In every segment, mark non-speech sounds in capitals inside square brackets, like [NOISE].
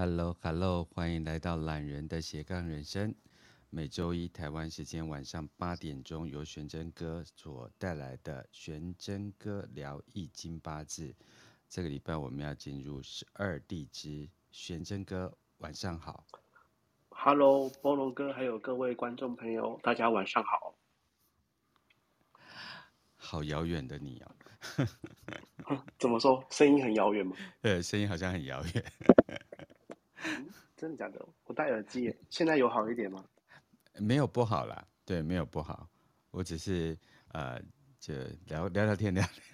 Hello，Hello，hello, 欢迎来到懒人的斜杠人生。每周一台湾时间晚上八点钟，由玄真哥所带来的玄真哥聊易经八字。这个礼拜我们要进入十二地支。玄真哥，晚上好。Hello，波龙哥，还有各位观众朋友，大家晚上好。好遥远的你哦。[LAUGHS] 怎么说？声音很遥远吗？[LAUGHS] 对，声音好像很遥远。嗯，真的假的？我戴耳机，现在有好一点吗？没有不好啦，对，没有不好。我只是呃，就聊聊聊天聊天。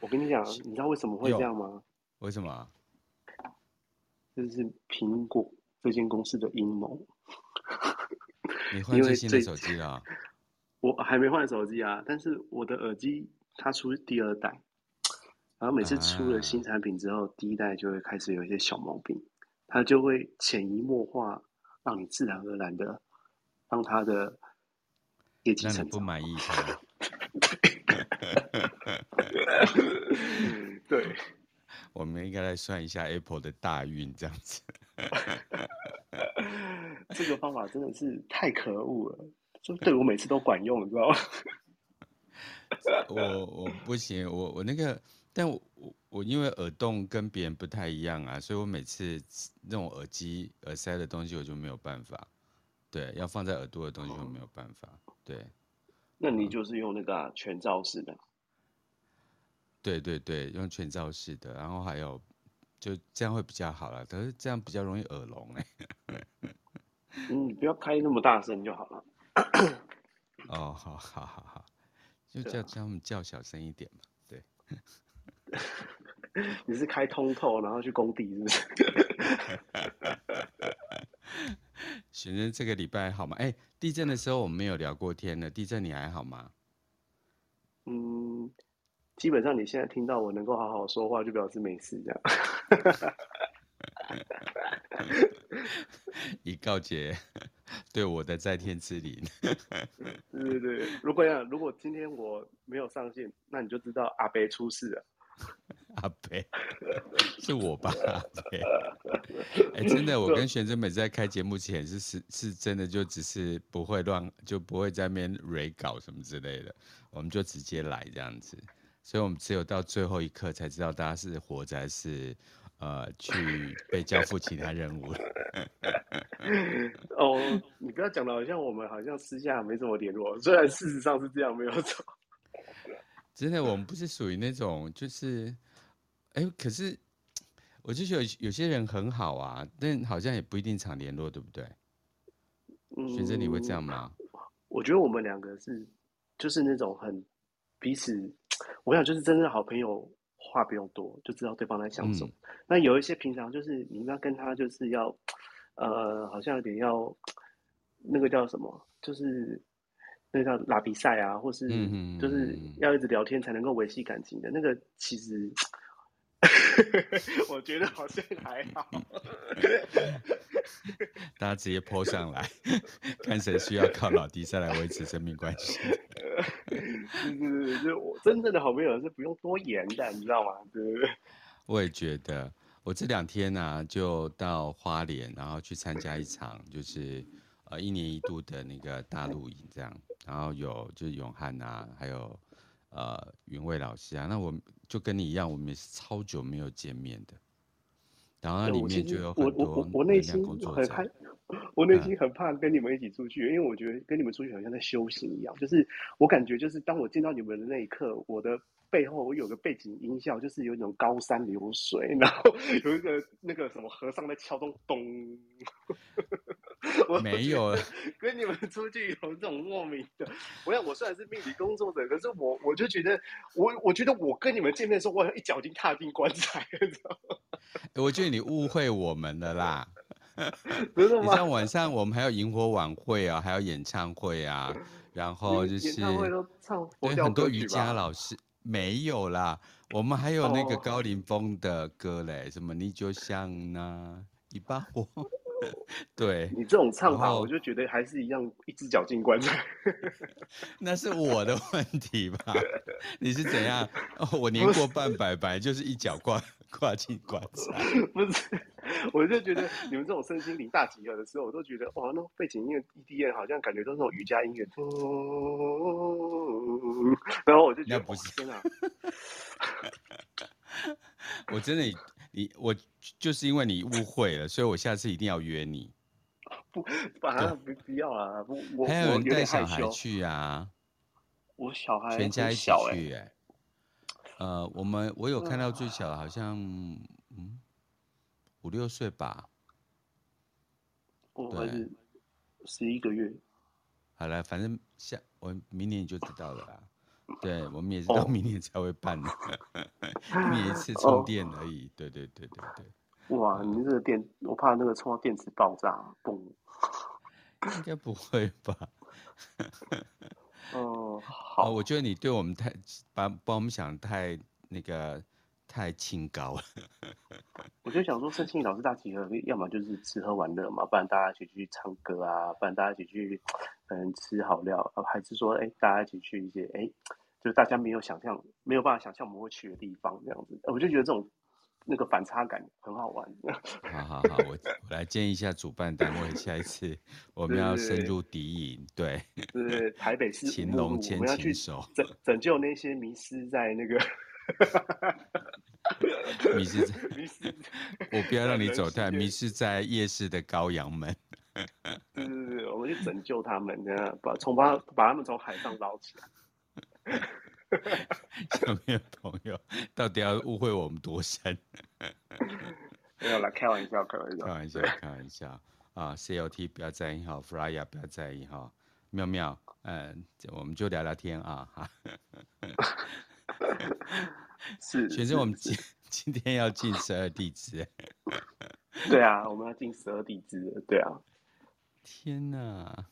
我跟你讲，你知道为什么会这样吗？为什么？这是苹果这间公司的阴谋。你换最新的手机了？我还没换手机啊，但是我的耳机它出第二代，然后每次出了新产品之后，啊、第一代就会开始有一些小毛病，它就会潜移默化，让你自然而然的让它的业绩成长。不满意他？对，我们应该来算一下 Apple 的大运，这样子。[LAUGHS] 这个方法真的是太可恶了。就对 [LAUGHS] 我每次都管用，你知道吗？[LAUGHS] 我我不行，我我那个，但我我我因为耳洞跟别人不太一样啊，所以我每次那种耳机耳塞的东西我就没有办法，对，要放在耳朵的东西我没有办法，对。那你就是用那个、啊、全罩式的？对对对，用全罩式的，然后还有就这样会比较好了，可是这样比较容易耳聋哎。嗯，你不要开那么大声就好了。哦，好好好好，就叫叫他们叫小声一点嘛。对，[LAUGHS] 你是开通透，然后去工地是不是？[LAUGHS] 玄真这个礼拜好吗？哎、欸，地震的时候我们没有聊过天呢。地震你还好吗？嗯，基本上你现在听到我能够好好说话，就表示没事这样。[LAUGHS] 以告诫对我的在天之灵。对对对，如果要如果今天我没有上线，那你就知道阿北出事了。[LAUGHS] 阿北是我吧？阿北，哎、欸，真的，我跟玄真每次在开节目前是是是真的，就只是不会乱，就不会在那边 re 稿什么之类的，我们就直接来这样子。所以我们只有到最后一刻才知道大家是活着还是。呃，去被交付其他任务了。哦，你不要讲的好像我们好像私下没怎么联络，虽然事实上是这样，没有错。真的，我们不是属于那种，就是，哎、欸，可是我就觉得有，有些人很好啊，但好像也不一定常联络，对不对？嗯，玄真你会这样吗？我觉得我们两个是，就是那种很彼此，我想就是真正好朋友。话不用多，就知道对方在想什么。嗯、那有一些平常就是你要跟他就是要，呃，好像有点要那个叫什么，就是那个叫拉比赛啊，或是就是要一直聊天才能够维系感情的那个，其实 [LAUGHS] 我觉得好像还好。[LAUGHS] 大家直接 po 上来，[LAUGHS] 看谁需要靠老弟再来维持生命关系。是是是，就我真正的好朋友是不用多言的，你知道吗？对不对？我也觉得，我这两天呢、啊、就到花莲，然后去参加一场就是呃一年一度的那个大露营，这样，然后有就是永汉啊，还有呃云蔚老师啊，那我就跟你一样，我们也是超久没有见面的。然后那里面就有很多我我 [LAUGHS] 我内心很害，我内心很怕跟你们一起出去，因为我觉得跟你们出去好像在修行一样。就是我感觉，就是当我见到你们的那一刻，我的背后我有个背景音效，就是有一种高山流水，然后 [LAUGHS] 有一个那个什么和尚在敲钟咚。[LAUGHS] [LAUGHS] 我没有 [LAUGHS] 跟你们出去有这种莫名的。我想我虽然是命理工作者，可是我我就觉得我我觉得我跟你们见面的时候，我一脚已经踏进棺材了，知道吗？[LAUGHS] 我觉得你误会我们了啦！真的吗？你像晚上我们还有萤火晚会啊，还有演唱会啊，然后就是对很多瑜伽老师没有啦，我们还有那个高凌风的歌嘞，哦、什么你就像那一把火。对你这种唱法，我就觉得还是一样，一只脚进棺材。[LAUGHS] 那是我的问题吧？[LAUGHS] 你是怎样？哦，我年过半百，百就是一脚挂跨进棺材。[LAUGHS] 不是，我就觉得你们这种身心灵大集合的时候，我都觉得哇，那背景音乐 EDM 好像感觉都是那种瑜伽音乐。然后我就觉得，不是天哪！我真的，你我就是因为你误会了，所以我下次一定要约你。[LAUGHS] 不，反正不不要啊！不，我还有人带小孩去啊。我小孩全家一起去哎、欸。呃，我们我有看到最小的，好像嗯五六岁吧。我儿子十一个月。好了，反正下我明年就知道了啦。[LAUGHS] 对，我们也是到明年才会办的，[LAUGHS] 一年一次充电而已。对对对对对。哇，你这个电，我怕那个充到电池爆炸，嘣。应该不会吧？[LAUGHS] 哦，好。我觉得你对我们太把把我们想太那个太清高了。[LAUGHS] 我就想说，身心老师大集合，要么就是吃喝玩乐嘛，不然大家一起去唱歌啊，不然大家一起去嗯吃好料，还是说哎、欸、大家一起去一些哎、欸，就是大家没有想象没有办法想象我们会去的地方这样子，我就觉得这种。那个反差感很好玩。好 [LAUGHS] 好好，我我来建议一下主办单位，下一次 [LAUGHS] 我们要深入敌营，对，对，对，对，台北市勤龙牵琴手，拯拯救那些迷失在那个 [LAUGHS] 迷失在迷失，我不要让你走太迷失在夜市的羔羊们。对对对，我们去拯救他们，这样把从把把他们从海上捞起来。下面朋友到底要误会我们多深？没有啦，开玩笑，开玩笑，开玩笑，开玩笑啊！CLT 不要在意哈，Frya 不要在意哈，妙妙，嗯，我们就聊聊天啊哈。[LAUGHS] 是，其实我们今今天要进十二地支。[LAUGHS] 对啊，我们要进十二地支，对啊。天哪！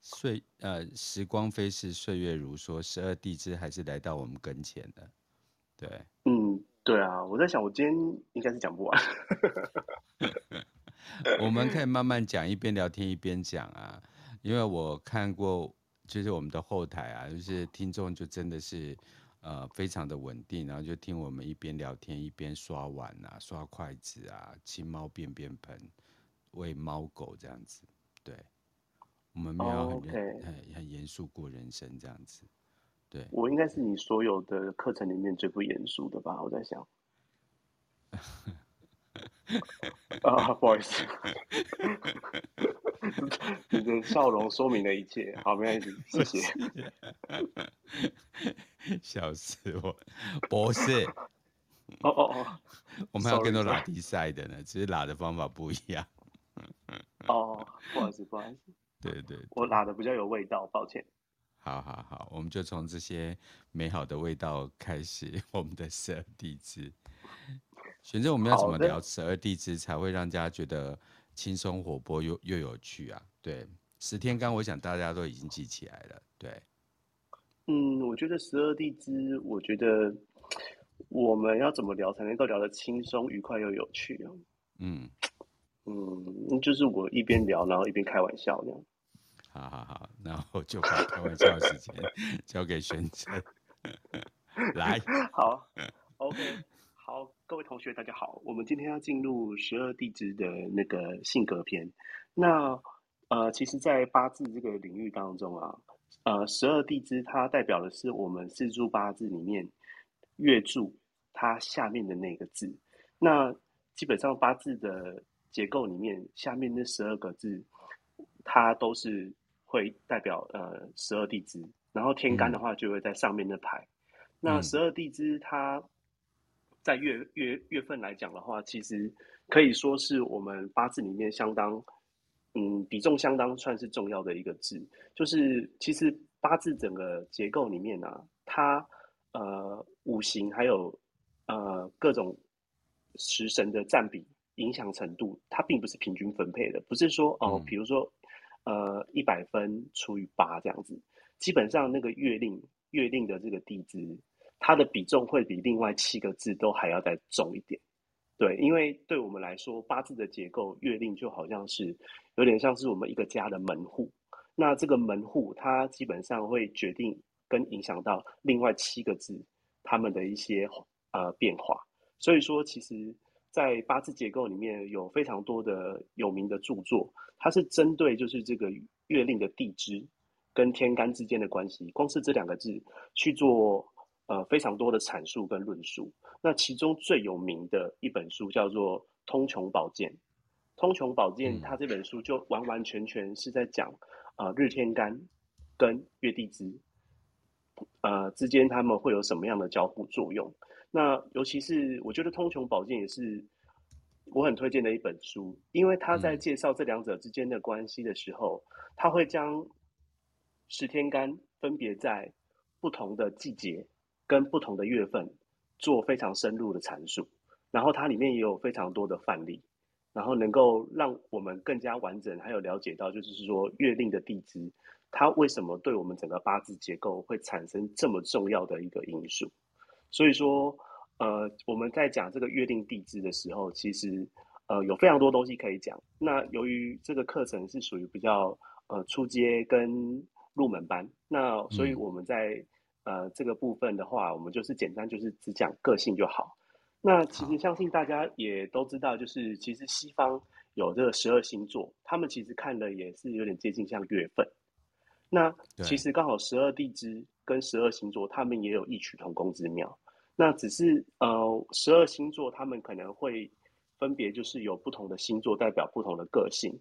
岁呃，时光飞逝，岁月如梭，十二地支还是来到我们跟前的。对，嗯，对啊，我在想，我今天应该是讲不完。[LAUGHS] 我们可以慢慢讲，一边聊天一边讲啊。因为我看过，就是我们的后台啊，就是听众就真的是呃非常的稳定，然后就听我们一边聊天一边刷碗啊、刷筷子啊、清猫便便盆、喂猫狗这样子，对。我们没有很很很严肃过人生这样子，对。我应该是你所有的课程里面最不严肃的吧？我在想。[LAUGHS] 啊，不好意思，[LAUGHS] 你 [LAUGHS] 的笑容说明了一切。好，没关系，谢谢。[LAUGHS] 笑死我！不是。哦哦哦，[LAUGHS] 我们还有更多拉比赛的呢，只是拉的方法不一样。哦，不好意思，不好意思。对，对对，我拉的比较有味道，抱歉。好好好，我们就从这些美好的味道开始，我们的十二地支。选择，我们要怎么聊十二地支才会让大家觉得轻松活泼又又有趣啊？对，十天干，我想大家都已经记起来了。对，嗯，我觉得十二地支，我觉得我们要怎么聊才能够聊得轻松、愉快又有趣啊？嗯嗯，就是我一边聊，然后一边开玩笑那样。好好好，然后就把开玩笑的时间 [LAUGHS] 交给玄正。[LAUGHS] 来，[LAUGHS] 好，OK，好，各位同学大家好，我们今天要进入十二地支的那个性格篇。那呃，其实，在八字这个领域当中啊，呃，十二地支它代表的是我们四柱八字里面月柱它下面的那个字。那基本上八字的结构里面下面那十二个字，它都是。会代表呃十二地支，然后天干的话就会在上面那排。嗯、那十二地支它在月月月份来讲的话，其实可以说是我们八字里面相当嗯比重相当算是重要的一个字。就是其实八字整个结构里面呢、啊，它呃五行还有呃各种食神的占比影响程度，它并不是平均分配的，不是说哦、呃，比如说。呃，一百分除以八这样子，基本上那个月令月令的这个地支，它的比重会比另外七个字都还要再重一点。对，因为对我们来说，八字的结构，月令就好像是有点像是我们一个家的门户。那这个门户，它基本上会决定跟影响到另外七个字他们的一些呃变化。所以说，其实，在八字结构里面有非常多的有名的著作，它是针对就是这个月令的地支跟天干之间的关系，光是这两个字去做呃非常多的阐述跟论述。那其中最有名的一本书叫做《通穷宝鉴》，《通穷宝鉴》它这本书就完完全全是在讲呃日天干跟月地支呃之间他们会有什么样的交互作用。那尤其是我觉得《通穷宝鉴》也是。我很推荐的一本书，因为他在介绍这两者之间的关系的时候，他会将十天干分别在不同的季节跟不同的月份做非常深入的阐述，然后它里面也有非常多的范例，然后能够让我们更加完整，还有了解到就是说月令的地支，它为什么对我们整个八字结构会产生这么重要的一个因素，所以说。呃，我们在讲这个月令地支的时候，其实呃有非常多东西可以讲。那由于这个课程是属于比较呃初阶跟入门班，那所以我们在、嗯、呃这个部分的话，我们就是简单就是只讲个性就好。那其实相信大家也都知道，就是其实西方有这个十二星座，他们其实看的也是有点接近像月份。那其实刚好十二地支跟十二星座，他们也有异曲同工之妙。那只是呃，十二星座他们可能会分别就是有不同的星座代表不同的个性。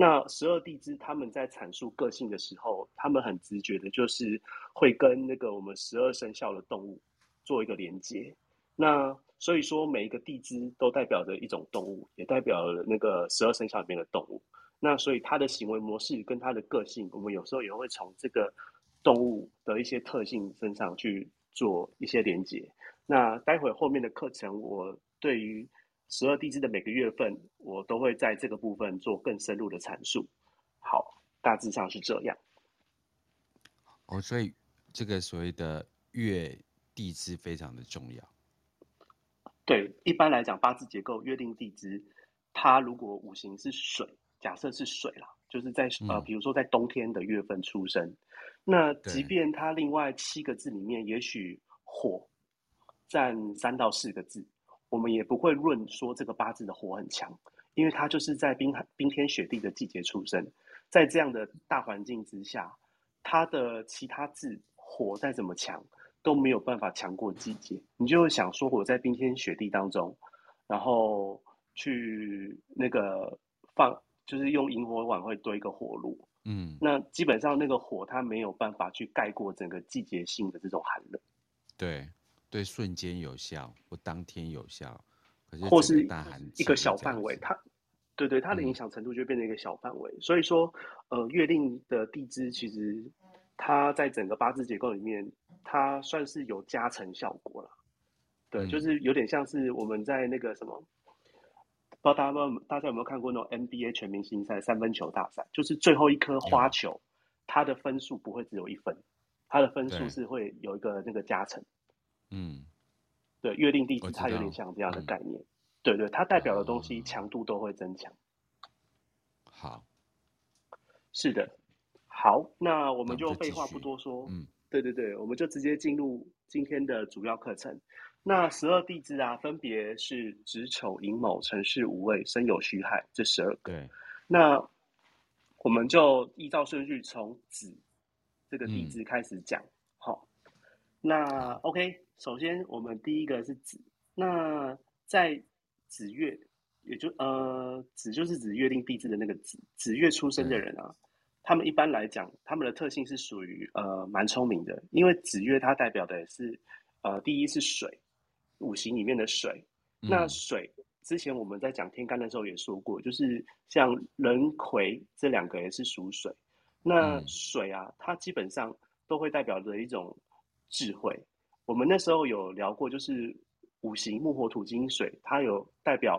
那十二地支他们在阐述个性的时候，他们很直觉的就是会跟那个我们十二生肖的动物做一个连接。那所以说每一个地支都代表着一种动物，也代表了那个十二生肖里面的动物。那所以它的行为模式跟它的个性，我们有时候也会从这个动物的一些特性身上去做一些连接。那待会后面的课程，我对于十二地支的每个月份，我都会在这个部分做更深入的阐述。好，大致上是这样。哦，所以这个所谓的月地支非常的重要。对，一般来讲，八字结构约定地支，它如果五行是水，假设是水啦，就是在呃，比如说在冬天的月份出生，嗯、那即便它另外七个字里面，也许火。占三到四个字，我们也不会论说这个八字的火很强，因为它就是在冰寒冰天雪地的季节出生，在这样的大环境之下，它的其他字火再怎么强都没有办法强过季节。你就会想说，我在冰天雪地当中，然后去那个放，就是用萤火晚会堆一个火炉，嗯，那基本上那个火它没有办法去盖过整个季节性的这种寒冷，对。对瞬间有效或当天有效，可是或是一个小范围，它对对它的影响程度就变成一个小范围。嗯、所以说，呃，月令的地支其实它在整个八字结构里面，它算是有加成效果了。对，嗯、就是有点像是我们在那个什么，不知道大家有大家有没有看过那种 NBA 全明星赛三分球大赛，就是最后一颗花球，它的分数不会只有一分，它的分数是会有一个那个加成。嗯，对，月令地支它有点像这样的概念，嗯、对对，它代表的东西强度都会增强。好，是的，好，那我们就废话不多说，嗯，对对对，我们就直接进入今天的主要课程。那十二地支啊，分别是子丑寅卯辰巳午未申酉戌亥这十二个。对，那我们就依照顺序从子这个地支开始讲。嗯那 OK，首先我们第一个是子，那在子月，也就呃子就是指月令必至的那个子，子月出生的人啊，他们一般来讲，他们的特性是属于呃蛮聪明的，因为子月它代表的是呃第一是水，五行里面的水，那水之前我们在讲天干的时候也说过，就是像壬癸这两个也是属水，那水啊，它基本上都会代表着一种。智慧，我们那时候有聊过，就是五行木火土金水，它有代表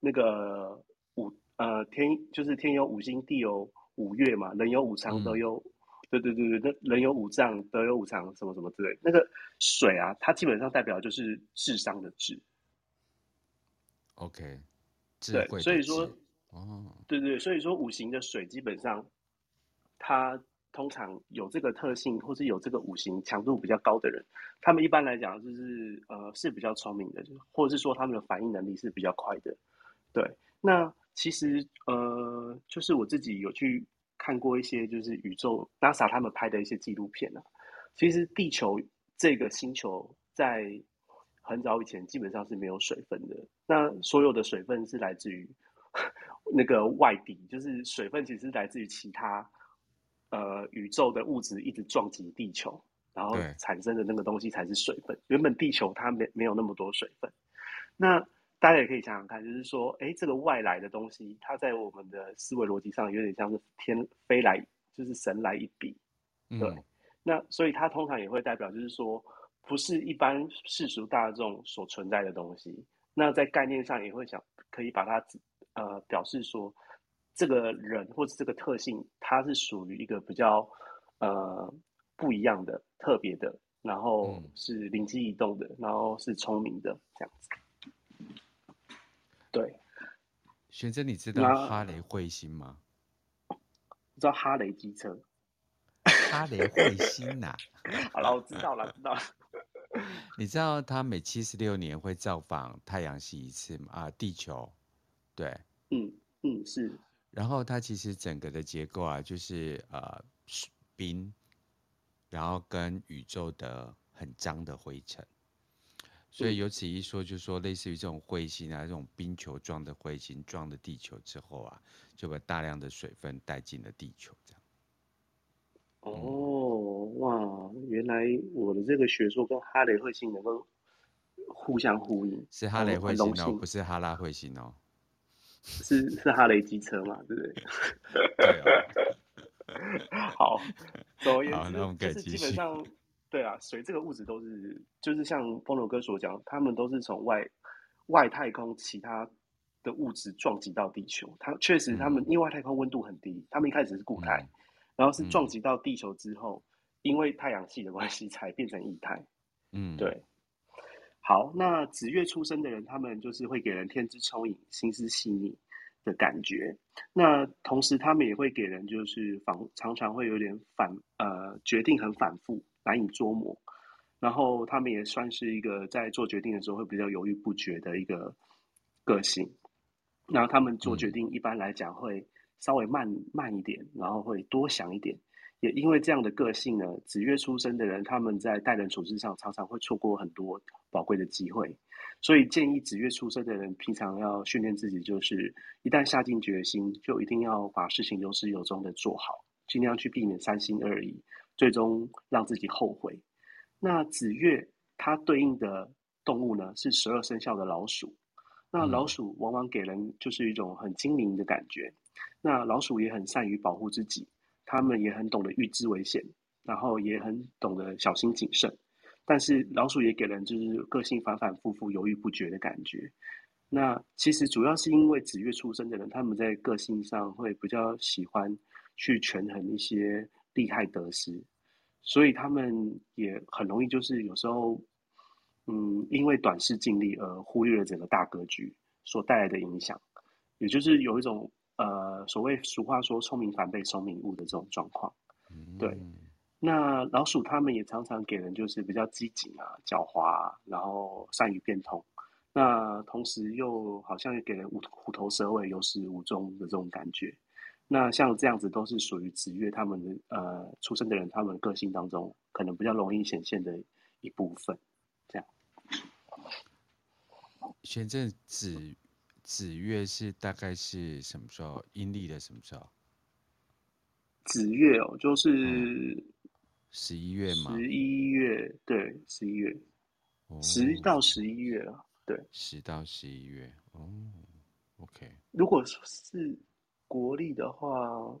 那个五呃天，就是天有五星，地有五岳嘛，人有五常，德有，对对对对，那人有五脏，德有五常，什么什么之类。那个水啊，它基本上代表就是智商的智。OK，对，所以说，哦，对对，所以说五行的水基本上它。通常有这个特性，或是有这个五行强度比较高的人，他们一般来讲就是呃是比较聪明的，或者是说他们的反应能力是比较快的。对，那其实呃，就是我自己有去看过一些就是宇宙 NASA 他们拍的一些纪录片啊，其实地球这个星球在很早以前基本上是没有水分的，那所有的水分是来自于 [LAUGHS] 那个外底，就是水分其实来自于其他。呃，宇宙的物质一直撞击地球，然后产生的那个东西才是水分。原本地球它没没有那么多水分。那大家也可以想想看，就是说，哎，这个外来的东西，它在我们的思维逻辑上有点像是天飞来，就是神来一笔。对。嗯、那所以它通常也会代表，就是说，不是一般世俗大众所存在的东西。那在概念上也会想，可以把它呃表示说。这个人或者这个特性，他是属于一个比较呃不一样的、特别的，然后是灵机一动的，然后是聪明的这样子。对，玄真，你知道哈雷彗星吗？[LAUGHS] 知道哈雷机车？哈雷彗星呐、啊？[LAUGHS] 好了，我知道了，知道了。[LAUGHS] 你知道他每七十六年会造访太阳系一次吗？啊，地球？对，嗯嗯是。然后它其实整个的结构啊，就是呃冰，然后跟宇宙的很脏的灰尘，所以由此一说，就是说类似于这种彗星啊，这种冰球状的彗星撞了地球之后啊，就把大量的水分带进了地球，这样。哦，哇，原来我的这个学说跟哈雷彗星能够互相呼应，是哈雷彗星哦，不是哈拉彗星哦。是是哈雷机车嘛，对不对？对啊。[LAUGHS] 好，总而言之，就是基本上，对啊，水这个物质都是，就是像风流哥所讲，他们都是从外外太空其他的物质撞击到地球。它确实，他们因为外太空温度很低，他们一开始是固态，嗯、然后是撞击到地球之后，嗯、因为太阳系的关系才变成液态。嗯，对。好，那子月出生的人，他们就是会给人天资聪颖、心思细腻的感觉。那同时，他们也会给人就是反，常常会有点反，呃，决定很反复，难以捉摸。然后，他们也算是一个在做决定的时候会比较犹豫不决的一个个性。然后，他们做决定一般来讲会稍微慢慢一点，然后会多想一点。也因为这样的个性呢，子月出生的人，他们在待人处事上常常会错过很多宝贵的机会，所以建议子月出生的人平常要训练自己，就是一旦下定决心，就一定要把事情有始有终的做好，尽量去避免三心二意，最终让自己后悔。那子月它对应的动物呢，是十二生肖的老鼠，那老鼠往往给人就是一种很精明的感觉，那老鼠也很善于保护自己。他们也很懂得预知危险，然后也很懂得小心谨慎，但是老鼠也给人就是个性反反复复、犹豫不决的感觉。那其实主要是因为子月出生的人，他们在个性上会比较喜欢去权衡一些利害得失，所以他们也很容易就是有时候，嗯，因为短视尽力而忽略了整个大格局所带来的影响，也就是有一种。呃，所谓俗话说“聪明反被聪明误”的这种状况，对。那老鼠他们也常常给人就是比较机警啊、狡猾啊，然后善于变通。那同时又好像给人虎虎头蛇尾、有始无终的这种感觉。那像这样子都是属于子月他们的呃出生的人，他们个性当中可能比较容易显现的一部分。这样。玄正子。子月是大概是什么时候？阴历的什么时候？子月哦，就是十一月嘛。十一月，对，十一月，十、哦、到十一月啊，对，十到十一月。哦，OK。如果是国历的话，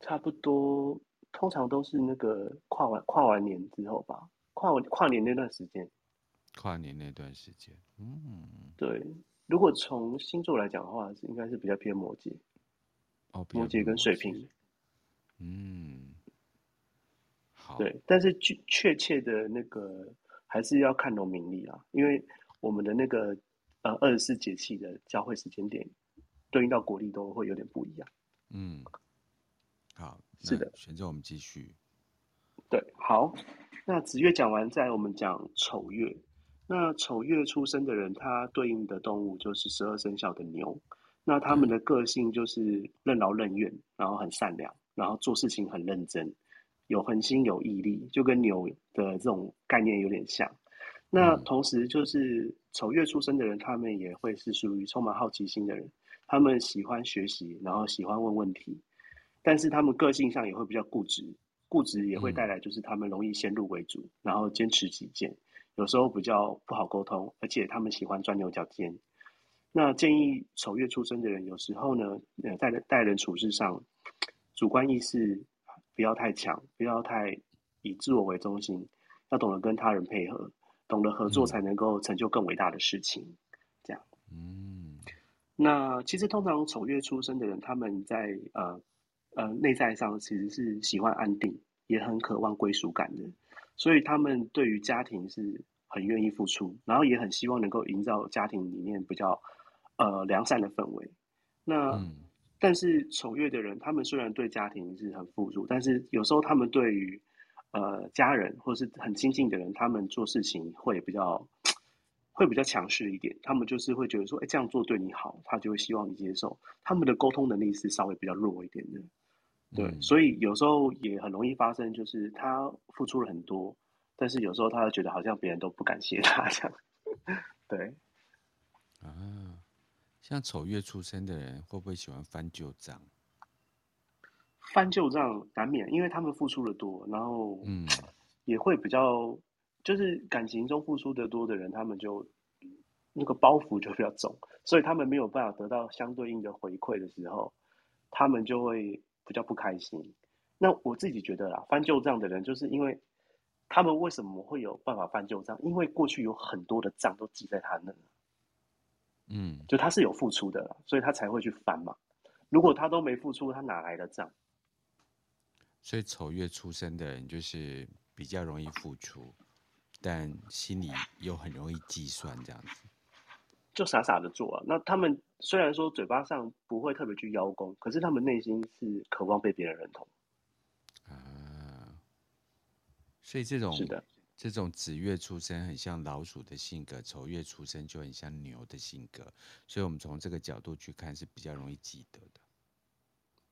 差不多，通常都是那个跨完跨完年之后吧，跨完跨年那段时间。跨年那段时间，嗯，对。如果从星座来讲的话，是应该是比较偏摩羯。哦，摩羯跟水瓶。嗯，好。对，但是确确切的那个还是要看农民历啊，因为我们的那个呃二十四节气的交汇时间点对应到国历都会有点不一样。嗯，好。是的。选择我们继续。对，好，那子月讲完，再我们讲丑月。那丑月出生的人，他对应的动物就是十二生肖的牛。那他们的个性就是任劳任怨，然后很善良，然后做事情很认真，有恒心有毅力，就跟牛的这种概念有点像。那同时就是丑月出生的人，他们也会是属于充满好奇心的人，他们喜欢学习，然后喜欢问问题，但是他们个性上也会比较固执，固执也会带来就是他们容易先入为主，然后坚持己见，有时候比较不好沟通，而且他们喜欢钻牛角尖。那建议丑月出生的人，有时候呢，呃，在待人处事上，主观意识不要太强，不要太以自我为中心，要懂得跟他人配合。懂得合作才能够成就更伟大的事情，这样。嗯，那其实通常丑月出生的人，他们在呃呃内在上其实是喜欢安定，也很渴望归属感的，所以他们对于家庭是很愿意付出，然后也很希望能够营造家庭里面比较呃良善的氛围。那、嗯、但是丑月的人，他们虽然对家庭是很付出，但是有时候他们对于呃，家人或是很亲近的人，他们做事情会比较会比较强势一点。他们就是会觉得说，哎，这样做对你好，他就会希望你接受。他们的沟通能力是稍微比较弱一点的，对，嗯、所以有时候也很容易发生，就是他付出了很多，但是有时候他会觉得好像别人都不感谢他 [LAUGHS] 这样。对，啊，像丑月出生的人会不会喜欢翻旧账？翻旧账难免，因为他们付出的多，然后嗯，也会比较，就是感情中付出的多的人，他们就那个包袱就比较重，所以他们没有办法得到相对应的回馈的时候，他们就会比较不开心。那我自己觉得啦，翻旧账的人，就是因为他们为什么会有办法翻旧账？因为过去有很多的账都记在他那，嗯，就他是有付出的啦，所以他才会去翻嘛。如果他都没付出，他哪来的账？所以丑月出生的人就是比较容易付出，但心里又很容易计算，这样子，就傻傻的做啊。那他们虽然说嘴巴上不会特别去邀功，可是他们内心是渴望被别人认同啊。所以这种是的，这种子月出生很像老鼠的性格，丑月出生就很像牛的性格。所以我们从这个角度去看是比较容易记得的。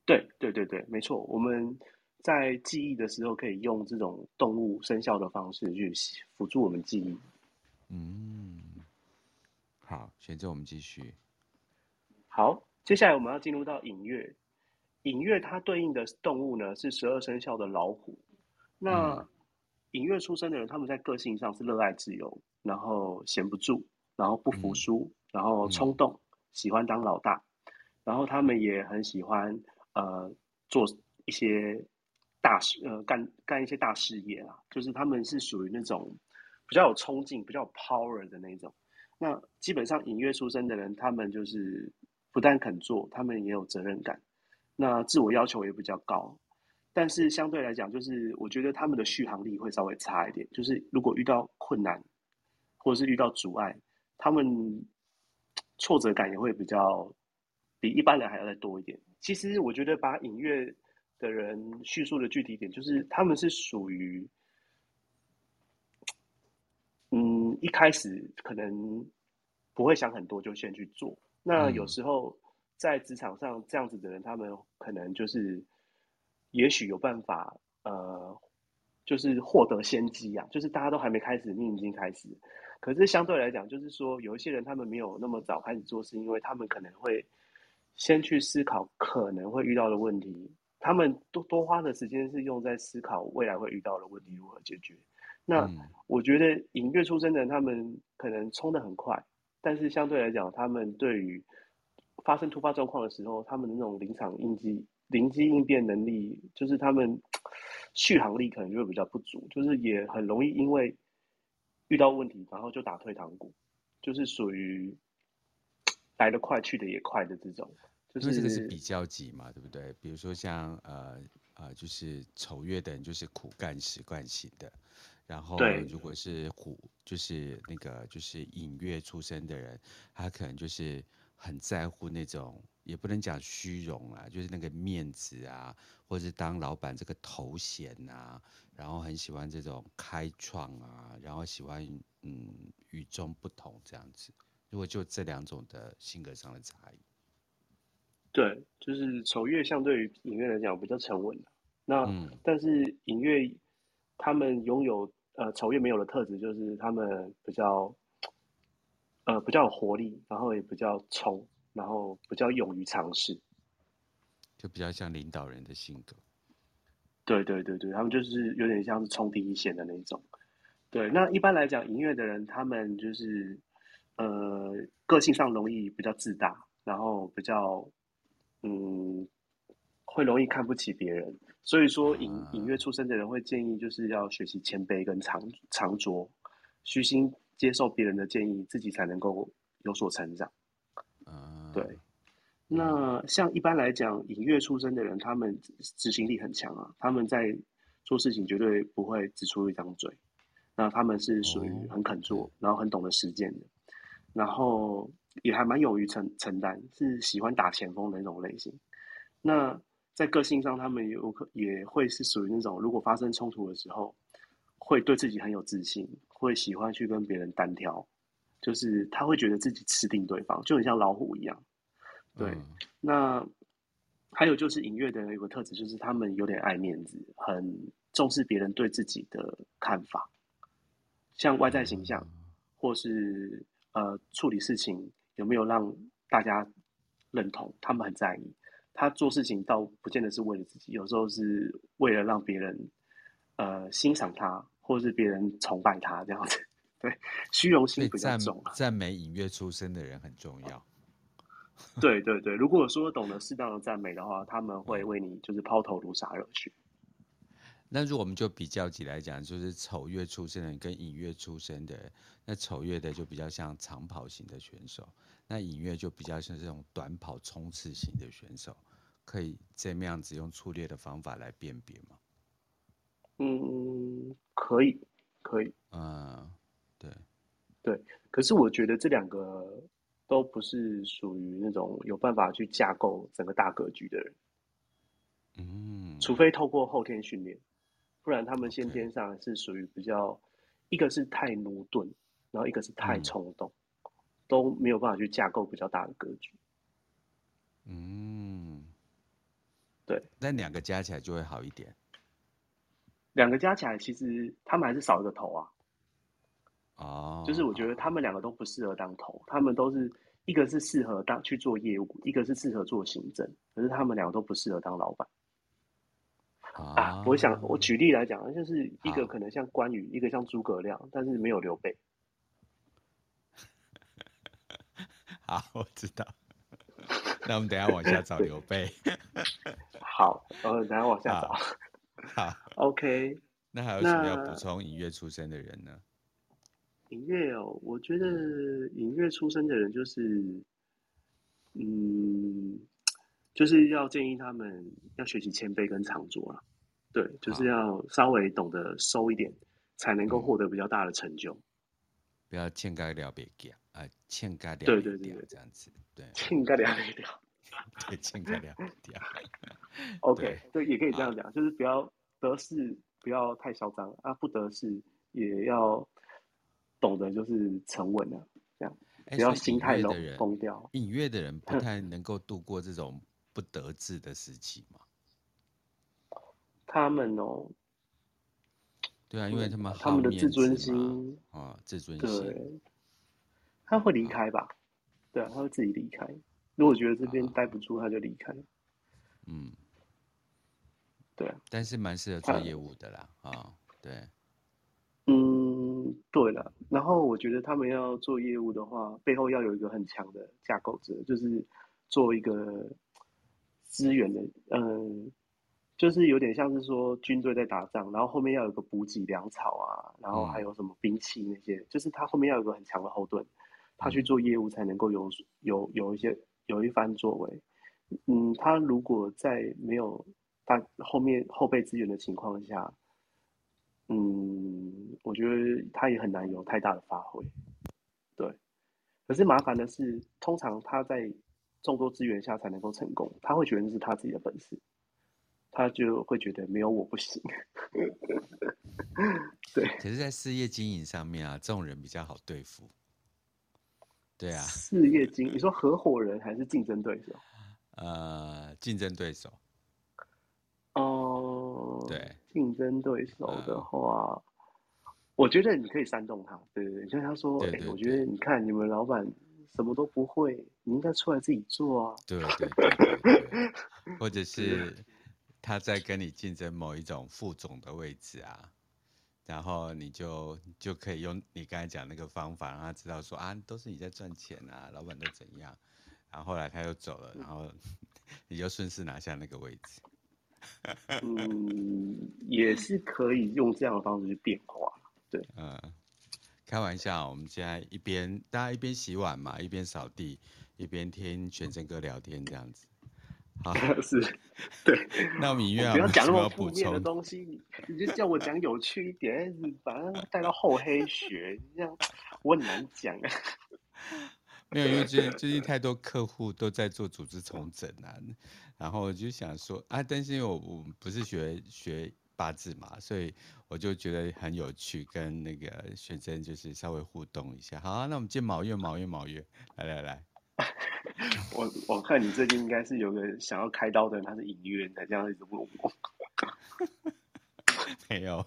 对对对对，没错，我们。在记忆的时候，可以用这种动物生肖的方式去辅助我们记忆。嗯，好，现在我们继续。好，接下来我们要进入到寅月。寅月它对应的动物呢是十二生肖的老虎。那寅月出生的人，他们在个性上是热爱自由，然后闲不住，然后不服输，嗯、然后冲动，喜欢当老大，然后他们也很喜欢呃做一些。大事呃，干干一些大事业啊，就是他们是属于那种比较有冲劲、比较有 power 的那种。那基本上影月出生的人，他们就是不但肯做，他们也有责任感，那自我要求也比较高。但是相对来讲，就是我觉得他们的续航力会稍微差一点。就是如果遇到困难或者是遇到阻碍，他们挫折感也会比较比一般人还要再多一点。其实我觉得把影月的人叙述的具体点，就是他们是属于，嗯，一开始可能不会想很多就先去做。那有时候在职场上这样子的人，他们可能就是，也许有办法，呃，就是获得先机啊，就是大家都还没开始，你已经开始。可是相对来讲，就是说有一些人他们没有那么早开始做，是因为他们可能会先去思考可能会遇到的问题。他们多多花的时间是用在思考未来会遇到的问题如何解决。那我觉得影月出生的人，他们可能冲得很快，但是相对来讲，他们对于发生突发状况的时候，他们的那种临场应机、灵机应变能力，就是他们续航力可能就会比较不足，就是也很容易因为遇到问题，然后就打退堂鼓，就是属于来得快去得也快的这种。因为这个是比较级嘛，对不对？比如说像呃呃，就是丑月的人就是苦干实干型的，然后如果是虎，就是那个就是寅月出身的人，他可能就是很在乎那种，也不能讲虚荣啊，就是那个面子啊，或者是当老板这个头衔啊，然后很喜欢这种开创啊，然后喜欢嗯与众不同这样子。如果就这两种的性格上的差异，对，就是丑月相对于隐月来讲比较沉稳。那、嗯、但是隐月他们拥有呃丑月没有的特质，就是他们比较。呃，比较有活力，然后也比较冲，然后比较勇于尝试，就比较像领导人的性格。对对对对，他们就是有点像是冲第一线的那种。对，那一般来讲，音乐的人，他们就是呃，个性上容易比较自大，然后比较嗯，会容易看不起别人。所以说，隐隐月出生的人会建议，就是要学习谦卑跟长长拙，虚心。接受别人的建议，自己才能够有所成长。Uh, 对。那像一般来讲，隐月出生的人，他们执行力很强啊。他们在做事情绝对不会只出一张嘴。那他们是属于很肯做，oh. 然后很懂得实践的，然后也还蛮勇于承承担，是喜欢打前锋的那种类型。那在个性上，他们有可也会是属于那种，如果发生冲突的时候，会对自己很有自信。会喜欢去跟别人单挑，就是他会觉得自己吃定对方，就很像老虎一样。对，嗯、那还有就是隐月的人有个特质，就是他们有点爱面子，很重视别人对自己的看法，像外在形象，或是呃处理事情有没有让大家认同，他们很在意。他做事情倒不见得是为了自己，有时候是为了让别人呃欣赏他。或是别人崇拜他这样子，[LAUGHS] 对，虚荣心比较重。赞美隐月出生的人很重要。[LAUGHS] 对对对，如果说懂得适当的赞美的话，他们会为你就是抛头颅洒热血。那如果我们就比较起来讲，就是丑月出生的人跟隐月出生的人，那丑月的就比较像长跑型的选手，那隐月就比较像这种短跑冲刺型的选手，可以这么样子用粗略的方法来辨别吗？嗯，可以，可以，嗯，对，对。可是我觉得这两个都不是属于那种有办法去架构整个大格局的人。嗯，除非透过后天训练，不然他们先天上是属于比较.一个是太驽钝，然后一个是太冲动，嗯，都没有办法去架构比较大的格局。嗯，对。那两个加起来就会好一点。两个加起来，其实他们还是少一个头啊。哦，oh, 就是我觉得他们两个都不适合当头，他们都是一个是适合当去做业务，一个是适合做行政，可是他们两个都不适合当老板。Oh. 啊，我想我举例来讲，就是一个可能像关羽，oh. 一个像诸葛亮，但是没有刘备。[LAUGHS] 好，我知道。那我们等一下往下找 [LAUGHS] 刘备。好，我们等下往下找。好，OK。[LAUGHS] 那还有什么要补充影乐出身的人呢？影乐哦，我觉得影乐出身的人就是，嗯，就是要建议他们要学习谦卑跟长拙了。对，就是要稍微懂得收一点，才能够获得比较大的成就。嗯、不要欠该了别掉啊，欠该了别对对对，这样子，对，欠该了别掉。[LAUGHS] 对，欠该了别掉。OK，对，也可以这样讲，就是不要得势，不要太嚣张啊；不得势，也要懂得就是沉稳啊，这样不要心态冷崩掉。隐约的人不太能够度过这种不得志的时期嘛？他们哦，对啊，因为他们他们的自尊心啊，自尊心，对，他会离开吧？对啊，他会自己离开。如果觉得这边待不住，他就离开。嗯。对。啊，但是蛮适合做业务的啦，啊、哦，对，嗯，对了，然后我觉得他们要做业务的话，背后要有一个很强的架构者，就是做一个资源的，嗯，就是有点像是说军队在打仗，然后后面要有个补给粮草啊，然后还有什么兵器那些，嗯、就是他后面要有个很强的后盾，他去做业务才能够有有有一些有一番作为，嗯，他如果在没有。他后面后备资源的情况下，嗯，我觉得他也很难有太大的发挥，对。可是麻烦的是，通常他在众多资源下才能够成功，他会觉得那是他自己的本事，他就会觉得没有我不行。[LAUGHS] 对，可是，在事业经营上面啊，这种人比较好对付。对啊，事业经，你说合伙人还是竞争对手？呃，竞争对手。哦、呃，对，竞争对手的话、呃，我觉得你可以煽动他，对对对，像他说，哎、欸，我觉得你看你们老板什么都不会，你应该出来自己做啊。对对对，对，对，或者 [LAUGHS] 是他在跟你竞争某一种副总的位置啊。然后你就就可以用你刚才讲那个方法，让他知道说啊，都是你在赚钱啊，老板都怎样。然后后来他又走了，然后你就顺势拿下那个位置。[LAUGHS] 嗯，也是可以用这样的方式去变化。对，嗯，开玩笑，我们现在一边大家一边洗碗嘛，一边扫地，一边听全真哥聊天这样子。好，[LAUGHS] 是，对。那芈月，不要讲那么负面的东西，你你就叫我讲有趣一点，把它带到厚黑学，这样我很难讲啊。[LAUGHS] 没有，因为最近最近太多客户都在做组织重整啊，然后我就想说啊，但是因为我我不是学学八字嘛，所以我就觉得很有趣，跟那个学生就是稍微互动一下。好啊，那我们见卯月，卯月，卯月，来来来。我 [LAUGHS] 我看你最近应该是有个想要开刀的人，他是隐约才这样一直问我。[LAUGHS] 没有，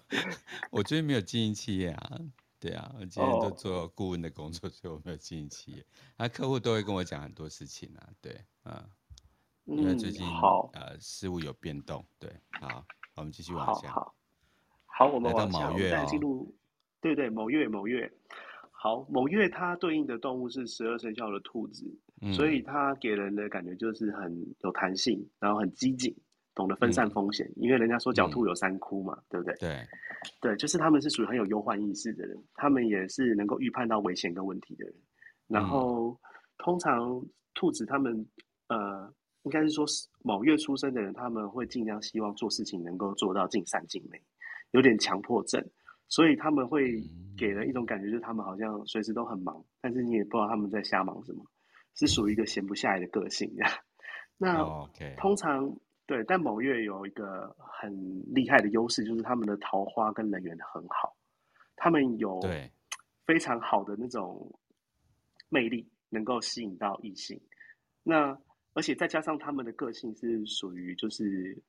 我最近没有经营企业啊。对啊，我今天都做顾问的工作，所以我没有经营企业。那客户都会跟我讲很多事情啊。对，嗯，因为最近、嗯、好呃事物有变动。对，好，我们继续往下。好，好，好，我们往下。卯月、哦、进入，对对，某月，某月。好，某月它对应的动物是十二生肖的兔子。所以它给人的感觉就是很有弹性，然后很机警，懂得分散风险。嗯、因为人家说狡兔有三窟嘛，嗯、对不对？对，对，就是他们是属于很有忧患意识的人，他们也是能够预判到危险跟问题的人。然后，嗯、通常兔子他们呃，应该是说某月出生的人，他们会尽量希望做事情能够做到尽善尽美，有点强迫症，所以他们会给人一种感觉，就是他们好像随时都很忙，但是你也不知道他们在瞎忙什么。是属于一个闲不下来的个性，[LAUGHS] 那、oh. 通常对，但某月有一个很厉害的优势，就是他们的桃花跟人缘很好，他们有非常好的那种魅力，能够吸引到异性。那而且再加上他们的个性是属于就是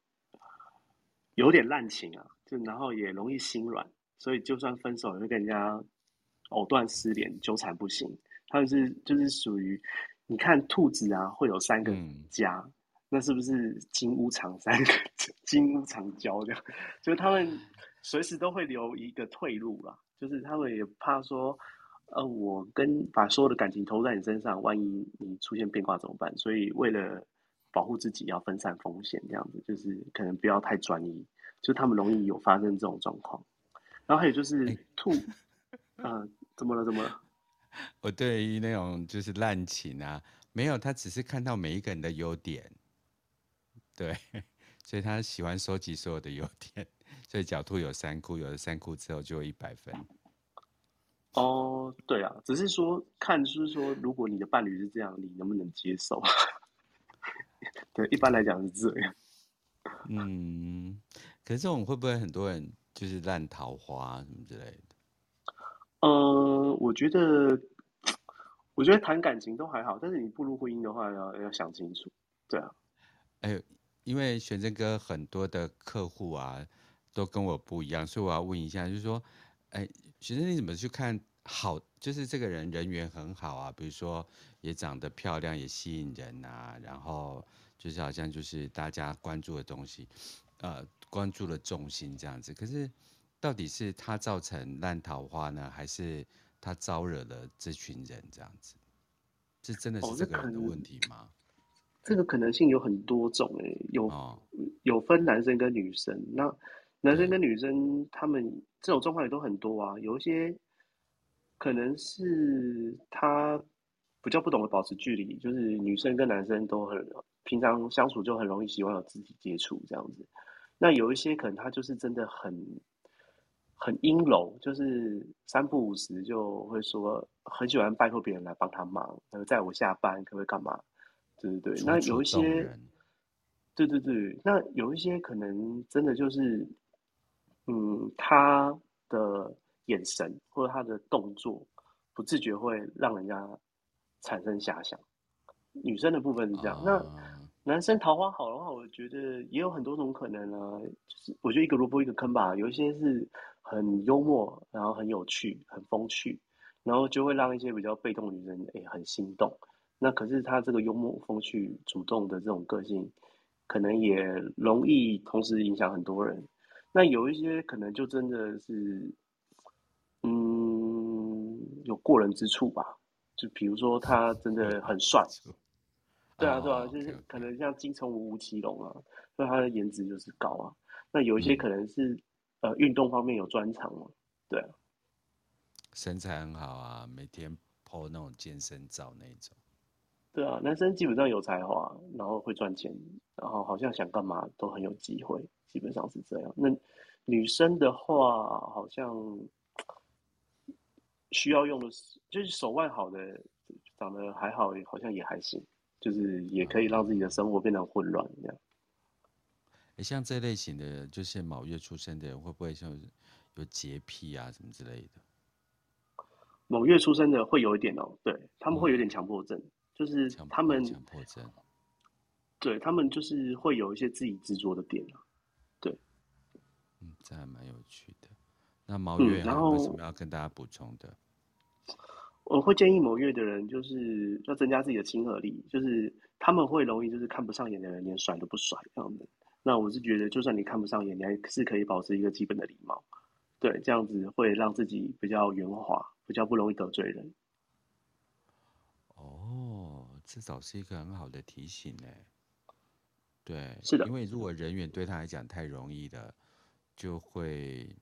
有点滥情啊，就然后也容易心软，所以就算分手也会跟人家藕断丝连，纠缠不清。他们是就是属于。你看兔子啊，会有三个家，嗯、那是不是金屋藏三个，[LAUGHS] 金屋藏娇这样？[LAUGHS] 就是他们随时都会留一个退路啦，就是他们也怕说，呃，我跟把所有的感情投在你身上，万一你出现变卦怎么办？所以为了保护自己，要分散风险，这样子就是可能不要太专一，就他们容易有发生这种状况。然后还有就是兔，嗯、呃，怎么了？怎么了？[LAUGHS] 我对于那种就是滥情啊，没有，他只是看到每一个人的优点，对，[LAUGHS] 所以他喜欢收集所有的优点。所以狡兔有三窟，有了三窟之后就有一百分。哦，对啊，只是说看，就是说，如果你的伴侣是这样，你能不能接受？[LAUGHS] 对，一般来讲是这样。嗯，可是这种会不会很多人就是烂桃花什么之类的？呃，我觉得，我觉得谈感情都还好，但是你步入婚姻的话要，要要想清楚，对啊。哎，因为玄真哥很多的客户啊，都跟我不一样，所以我要问一下，就是说，哎，玄真你怎么去看好？就是这个人人缘很好啊，比如说也长得漂亮，也吸引人啊，然后就是好像就是大家关注的东西，呃，关注的重心这样子，可是。到底是他造成烂桃花呢，还是他招惹了这群人这样子？这真的是这个人的问题吗？哦、这个可能性有很多种诶、欸，有、哦、有分男生跟女生。那男生跟女生他们这种状况也都很多啊。有一些可能是他比较不懂得保持距离，就是女生跟男生都很平常相处就很容易喜欢有肢体接触这样子。那有一些可能他就是真的很。很阴柔，就是三不五时就会说很喜欢拜托别人来帮他忙，呃，在我下班可不可以干嘛？对对对，那有一些，对对对，那有一些可能真的就是，嗯，他的眼神或者他的动作，不自觉会让人家产生遐想。女生的部分是这样，啊、那。男生桃花好的话，我觉得也有很多种可能啊。就是我觉得一个萝卜一个坑吧，有一些是很幽默，然后很有趣、很风趣，然后就会让一些比较被动的女人诶很心动。那可是他这个幽默、风趣、主动的这种个性，可能也容易同时影响很多人。那有一些可能就真的是，嗯，有过人之处吧。就比如说他真的很帅。对啊，对啊，就是可能像金城武、吴奇隆啊，所以他的颜值就是高啊。那有一些可能是、嗯、呃运动方面有专长嘛，对啊，身材很好啊，每天 po 那种健身照那种。对啊，男生基本上有才华，然后会赚钱，然后好像想干嘛都很有机会，基本上是这样。那女生的话，好像需要用的是，就是手腕好的，长得还好，好像也还行。就是也可以让自己的生活变得混乱这样。哎，像这类型的，就是卯月出生的人，会不会像有洁癖啊什么之类的？卯月出生的会有一点哦，对，他们会有点强迫症，嗯、就是他们强迫症，对他们就是会有一些自己执着的点啊。对，嗯，这还蛮有趣的。那卯月还有为什么要跟大家补充的？我会建议某月的人，就是要增加自己的亲和力，就是他们会容易就是看不上眼的人，连甩都不甩这样子。那我是觉得，就算你看不上眼，你还是可以保持一个基本的礼貌，对，这样子会让自己比较圆滑，比较不容易得罪人。哦，至少是一个很好的提醒呢。对，是的，因为如果人缘对他来讲太容易的，就会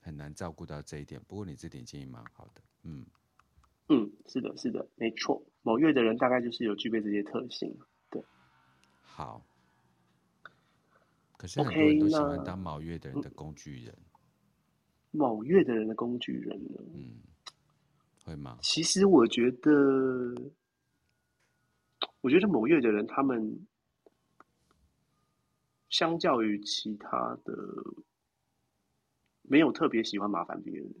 很难照顾到这一点。不过你这点建议蛮好的，嗯。嗯，是的，是的，没错。某月的人大概就是有具备这些特性，对。好。可是很多人都喜欢当某月的人的工具人。某月的人的工具人呢？嗯，会吗？其实我觉得，我觉得某月的人他们相较于其他的，没有特别喜欢麻烦别人。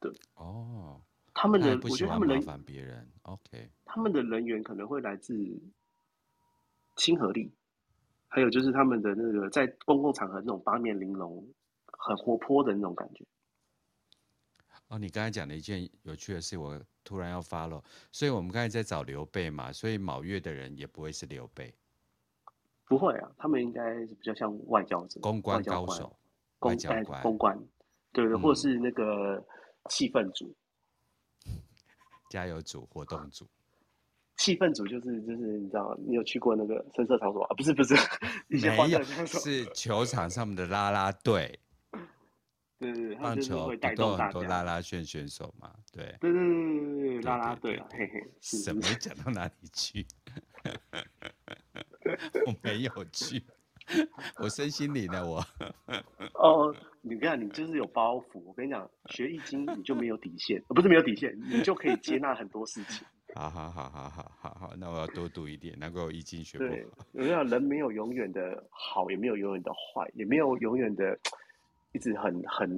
对。哦。他们的，我觉得他们人烦别人，OK。他们的人员可能会来自亲和力，还有就是他们的那个在公共场合那种八面玲珑、很活泼的那种感觉。哦，你刚才讲了一件有趣的事，我突然要 follow。所以我们刚才在找刘备嘛，所以卯月的人也不会是刘备。不会啊，他们应该是比较像外交者、公关高手、外交官、公关，对对，或是那个气氛组。加油组、活动组、气氛组就是就是你知道，你有去过那个深色场所啊？不是不是，没有，是球场上面的啦啦队。对对对，棒球不都有很多啦啦选选手嘛？对对对对对，啦啦队，嘿嘿，什么讲到哪里去？[LAUGHS] 我没有去，[LAUGHS] 我身心灵的我。哦。你看，你就是有包袱。我跟你讲，学易经你就没有底线，不是没有底线，你就可以接纳很多事情。[LAUGHS] 好好好好好好好，那我要多读一点，难怪我易经学不好。对，我跟你讲，人没有永远的好，也没有永远的坏，也没有永远的一直很很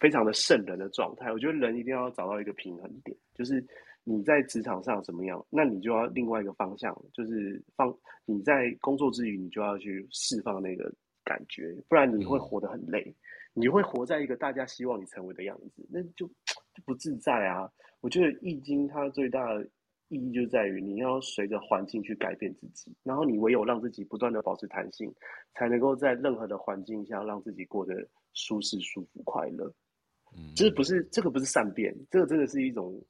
非常的圣人的状态。我觉得人一定要找到一个平衡点，就是你在职场上怎么样，那你就要另外一个方向，就是放你在工作之余，你就要去释放那个感觉，不然你会活得很累。嗯你会活在一个大家希望你成为的样子，那就就不自在啊！我觉得《易经》它最大的意义就在于你要随着环境去改变自己，然后你唯有让自己不断的保持弹性，才能够在任何的环境下让自己过得舒适、舒服、快乐。嗯，这不是这个不是善变，这个真的是一种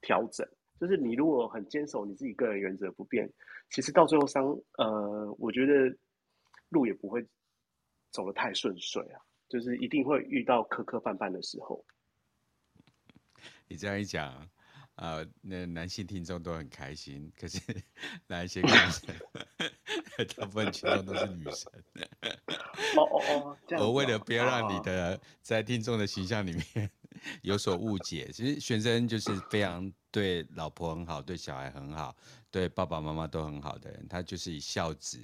调整。就是你如果很坚守你自己个人原则不变，其实到最后伤呃，我觉得路也不会走得太顺遂啊。就是一定会遇到磕磕绊绊的时候。你这样一讲，啊、呃，那男性听众都很开心。可是，[LAUGHS] 那一些女生，[LAUGHS] 大部分群众都是女生。哦哦哦，我为了不要让你的在听众的形象里面有所误解，其实玄真就是非常对老婆很好，对小孩很好，对爸爸妈妈都很好的人。他就是以孝子，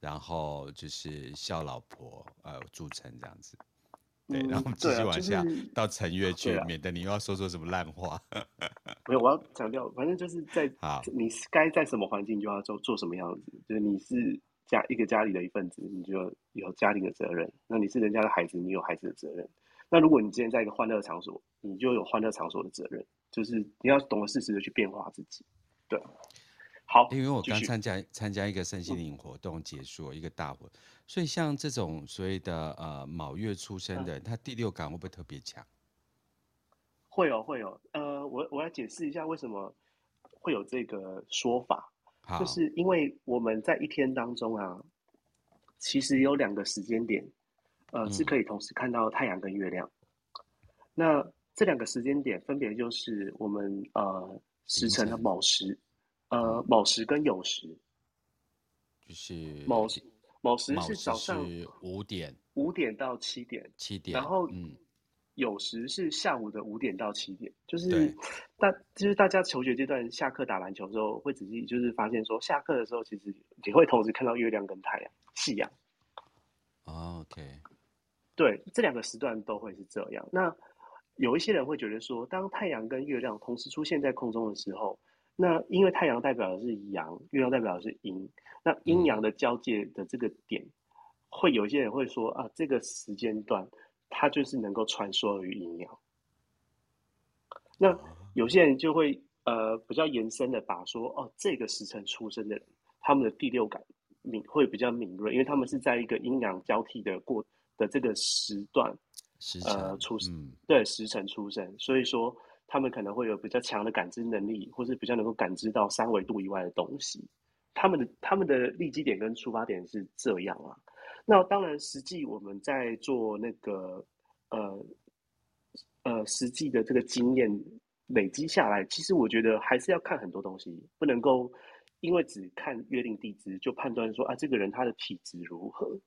然后就是孝老婆呃著称这样子。对，然后我们继续往下、嗯就是、到陈月去，免得你又要说说什么烂话。[LAUGHS] 没有，我要强调，反正就是在你该在什么环境就要做做什么样子，就是你是。家一个家里的一份子，你就有家庭的责任。那你是人家的孩子，你有孩子的责任。那如果你今天在一个欢乐场所，你就有欢乐场所的责任，就是你要懂得适时的去变化自己。对，好。因为我刚参加参加一个身心灵活动结束，嗯、一个大活，所以像这种所谓的呃卯月出生的，嗯、他第六感会不会特别强？会有会有。呃，我我来解释一下为什么会有这个说法。就是因为我们在一天当中啊，其实有两个时间点，呃，是可以同时看到太阳跟月亮。嗯、那这两个时间点分别就是我们呃时辰的卯时，呃卯时跟酉时，就是卯时卯时是早上五点五点到七点七点，然后嗯。有时是下午的五点到七点，就是大就是大家求学阶段下课打篮球的时候，会仔细就是发现说，下课的时候其实也会同时看到月亮跟太阳、夕阳。Oh, OK，对，这两个时段都会是这样。那有一些人会觉得说，当太阳跟月亮同时出现在空中的时候，那因为太阳代表的是阳，月亮代表的是阴，那阴阳的交界的这个点，嗯、会有一些人会说啊，这个时间段。它就是能够穿梭于阴阳。那有些人就会呃比较延伸的把说哦，这个时辰出生的人，他们的第六感敏会比较敏锐，因为他们是在一个阴阳交替的过的这个时段时辰呃出生，嗯、对时辰出生，所以说他们可能会有比较强的感知能力，或是比较能够感知到三维度以外的东西。他们的他们的立基点跟出发点是这样啊。那当然，实际我们在做那个呃呃实际的这个经验累积下来，其实我觉得还是要看很多东西，不能够因为只看约定地支就判断说啊这个人他的体质如何，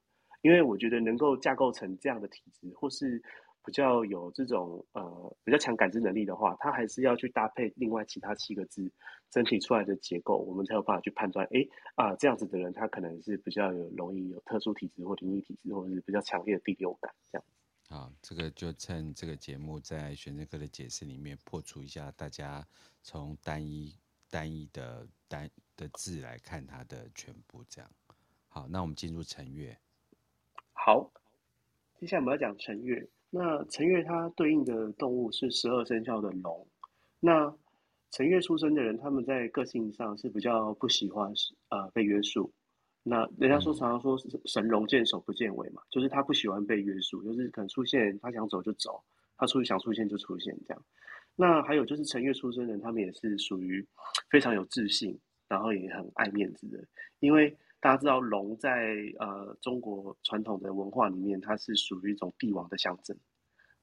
因为我觉得能够架构成这样的体质，或是比较有这种呃比较强感知能力的话，他还是要去搭配另外其他七个字整体出来的结构，我们才有办法去判断，哎啊这样子的人他可能是比较有容易有特殊体质或灵异体质，或者是比较强烈的第六感这样。好，这个就趁这个节目在玄真课的解释里面破除一下大家从单一单一的单的字来看它的全部这样。好，那我们进入辰月。好，接下来我们要讲辰月。那辰月它对应的动物是十二生肖的龙。那辰月出生的人，他们在个性上是比较不喜欢呃被约束。那人家说常常说神龙见首不见尾嘛，就是他不喜欢被约束，就是可能出现他想走就走，他出想出现就出现这样。那还有就是辰月出生的人，他们也是属于非常有自信，然后也很爱面子的，因为。大家知道龙在呃中国传统的文化里面，它是属于一种帝王的象征。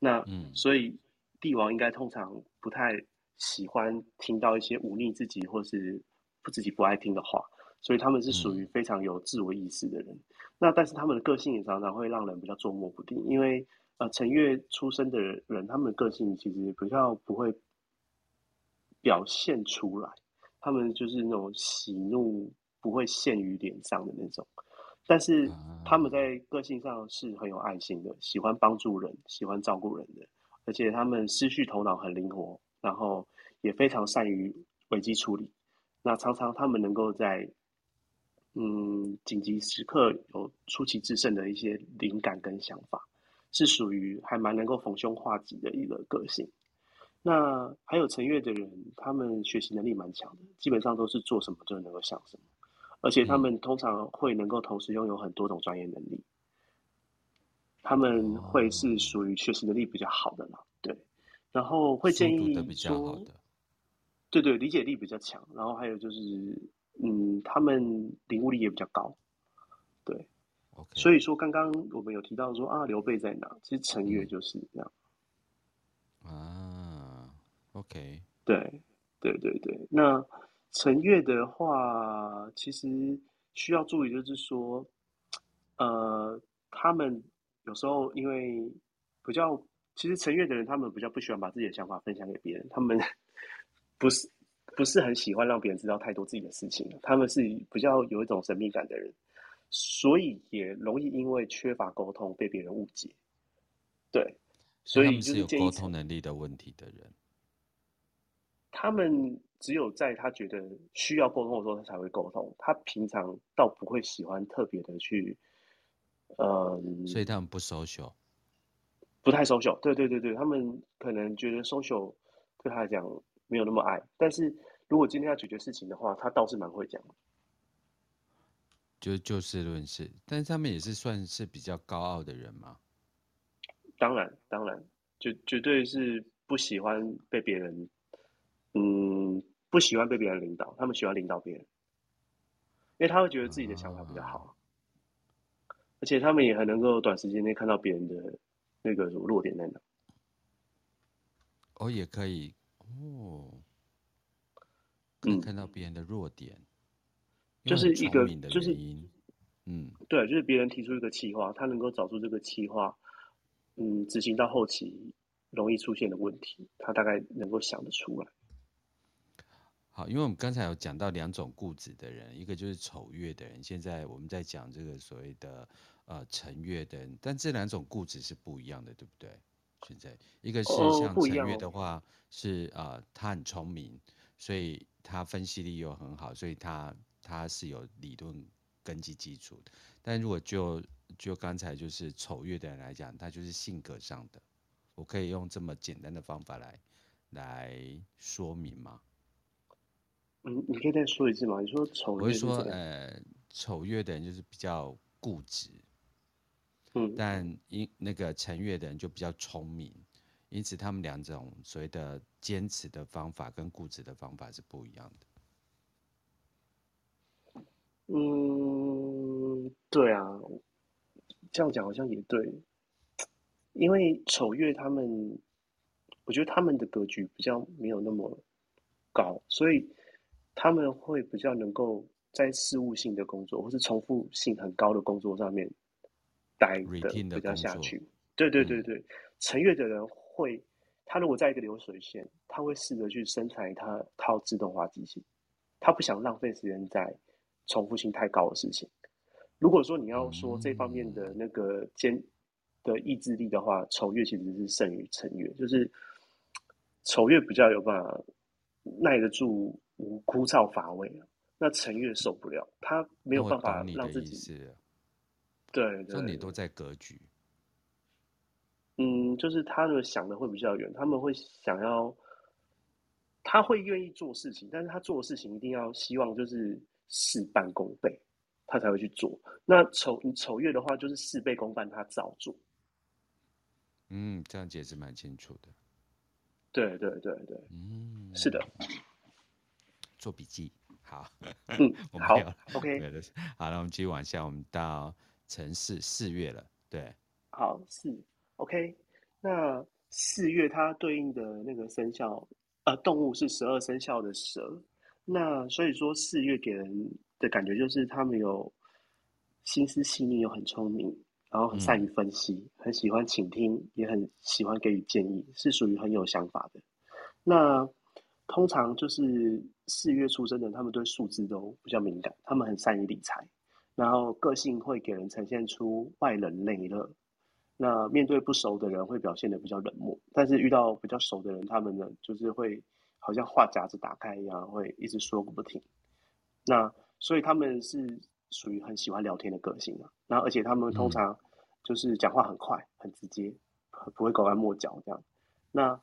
那嗯，所以帝王应该通常不太喜欢听到一些忤逆自己或是不自己不爱听的话，所以他们是属于非常有自我意识的人。嗯、那但是他们的个性也常常会让人比较捉摸不定，因为呃辰月出生的人，他们的个性其实比较不会表现出来，他们就是那种喜怒。不会限于脸上的那种，但是他们在个性上是很有爱心的，喜欢帮助人，喜欢照顾人的，而且他们思绪头脑很灵活，然后也非常善于危机处理。那常常他们能够在嗯紧急时刻有出奇制胜的一些灵感跟想法，是属于还蛮能够逢凶化吉的一个个性。那还有陈月的人，他们学习能力蛮强的，基本上都是做什么就能够想什么。而且他们通常会能够同时拥有很多种专业能力，他们会是属于学习能力比较好的嘛？对，然后会建议说，对对，理解力比较强，然后还有就是，嗯，他们领悟力也比较高，对，Okay. 所以说刚刚我们有提到说啊，刘备在哪？其实陈月就是这样，啊，OK，对，对对对，那。辰月的话，其实需要注意，就是说，呃，他们有时候因为比较，其实辰月的人他们比较不喜欢把自己的想法分享给别人，他们 [LAUGHS] 不是不是很喜欢让别人知道太多自己的事情，他们是比较有一种神秘感的人，所以也容易因为缺乏沟通被别人误解。对，所以就是有沟通能力的问题的人，他们只有在他觉得需要沟通的时候，他才会沟通。他平常倒不会喜欢特别的去，嗯，所以他们不 social，不太 social。对对对对，他们可能觉得 social 对他来讲没有那么爱。但是如果今天要解决事情的话，他倒是蛮会讲。就就事论事，但是他们也是算是比较高傲的人嘛。当然，当然，绝绝对是不喜欢被别人，嗯，不喜欢被别人领导。他们喜欢领导别人，因为他会觉得自己的想法比较好，啊、而且他们也很能够短时间内看到别人的那个弱点在哪。哦，也可以哦，可以看到别人的弱点，嗯、就是一个就是嗯，对，就是别人提出一个企划，他能够找出这个企划。嗯，执行到后期容易出现的问题，他大概能够想得出来。好，因为我们刚才有讲到两种固执的人，一个就是丑月的人，现在我们在讲这个所谓的呃辰月的人，但这两种固执是不一样的，对不对？现在一个是像辰月的话，是呃他很聪明，所以他分析力又很好，所以他他是有理论根基基础的。但如果就就刚才就是丑月的人来讲，他就是性格上的，我可以用这么简单的方法来来说明吗？嗯，你可以再说一次吗？你说丑月，我会说呃，丑月的人就是比较固执，嗯，但因那个辰月的人就比较聪明，因此他们两种所谓的坚持的方法跟固执的方法是不一样的。嗯，对啊。这样讲好像也对，因为丑月他们，我觉得他们的格局比较没有那么高，所以他们会比较能够在事务性的工作或是重复性很高的工作上面待的比较下去。对对对对，辰、嗯、月的人会，他如果在一个流水线，他会试着去生产他套套自动化机器，他不想浪费时间在重复性太高的事情。如果说你要说这方面的那个坚的意志力的话，丑月其实是胜于成月，就是丑月比较有办法耐得住枯燥乏味，那陈月受不了，他没有办法让自己。对，对，你都在格局。嗯，就是他们想的会比较远，他们会想要，他会愿意做事情，但是他做的事情一定要希望就是事半功倍。他才会去做。那丑你丑月的话，就是事倍功半，他照做。嗯，这样解释蛮清楚的。对对对对，嗯，是的。做笔记，好。嗯，[LAUGHS] 我们好，OK。[LAUGHS] 好了，我们继续往下，我们到城市四月了。对，好，四 OK。那四月它对应的那个生肖，呃，动物是十二生肖的蛇。那所以说，四月给人的感觉就是他们有心思细腻，又很聪明，然后很善于分析，嗯，很喜欢倾听，也很喜欢给予建议，是属于很有想法的。那通常就是四月出生的，他们对数字都比较敏感，他们很善于理财，然后个性会给人呈现出外冷内热。那面对不熟的人会表现的比较冷漠，但是遇到比较熟的人，他们呢就是会。好像话匣子打开一样，会一直说个不停。那所以他们是属于很喜欢聊天的个性啊。然后而且他们通常就是讲话很快、很直接，不会拐弯抹角这样。那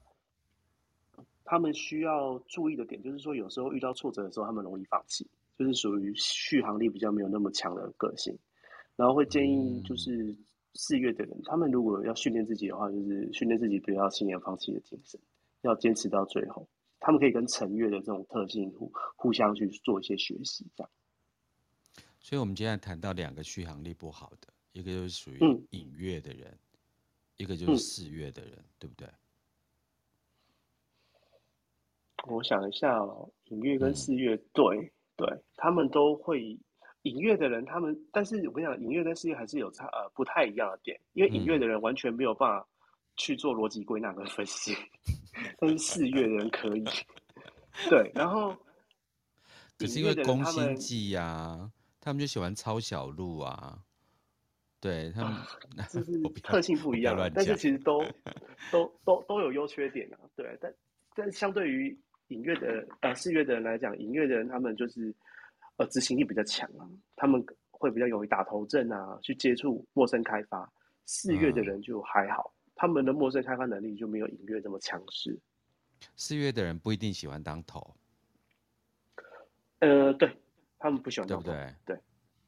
他们需要注意的点就是说，有时候遇到挫折的时候，他们容易放弃，就是属于续航力比较没有那么强的个性。然后会建议就是四月的人，他们如果要训练自己的话，就是训练自己不要轻言放弃的精神，要坚持到最后。他们可以跟辰月的这种特性互互相去做一些学习，这样。所以，我们今天谈到两个续航力不好的，一个就是属于隐月的人，嗯、一个就是四月的人，嗯、对不对？我想一下哦，影月跟四月，对对，他们都会影月的人，他们，但是我跟你讲，影月跟四月还是有差，呃，不太一样的点，因为影月的人完全没有办法去做逻辑归纳跟分析，嗯、但是四月的人可以。对，然后 [LAUGHS] 可是因为宫心计呀，他们就喜欢抄小路啊，对他们，啊、就是 [LAUGHS] 特性不一样，但是其实都 [LAUGHS] 都都都有优缺点啊，对，但但相对于隐月的呃四月的人来讲，隐月的人他们就是。呃，执行力比较强啊，他们会比较容易打头阵啊，去接触陌生开发。四月的人就还好，嗯、他们的陌生开发能力就没有影月这么强势。四月的人不一定喜欢当头。呃，对，他们不喜欢当头，对不对？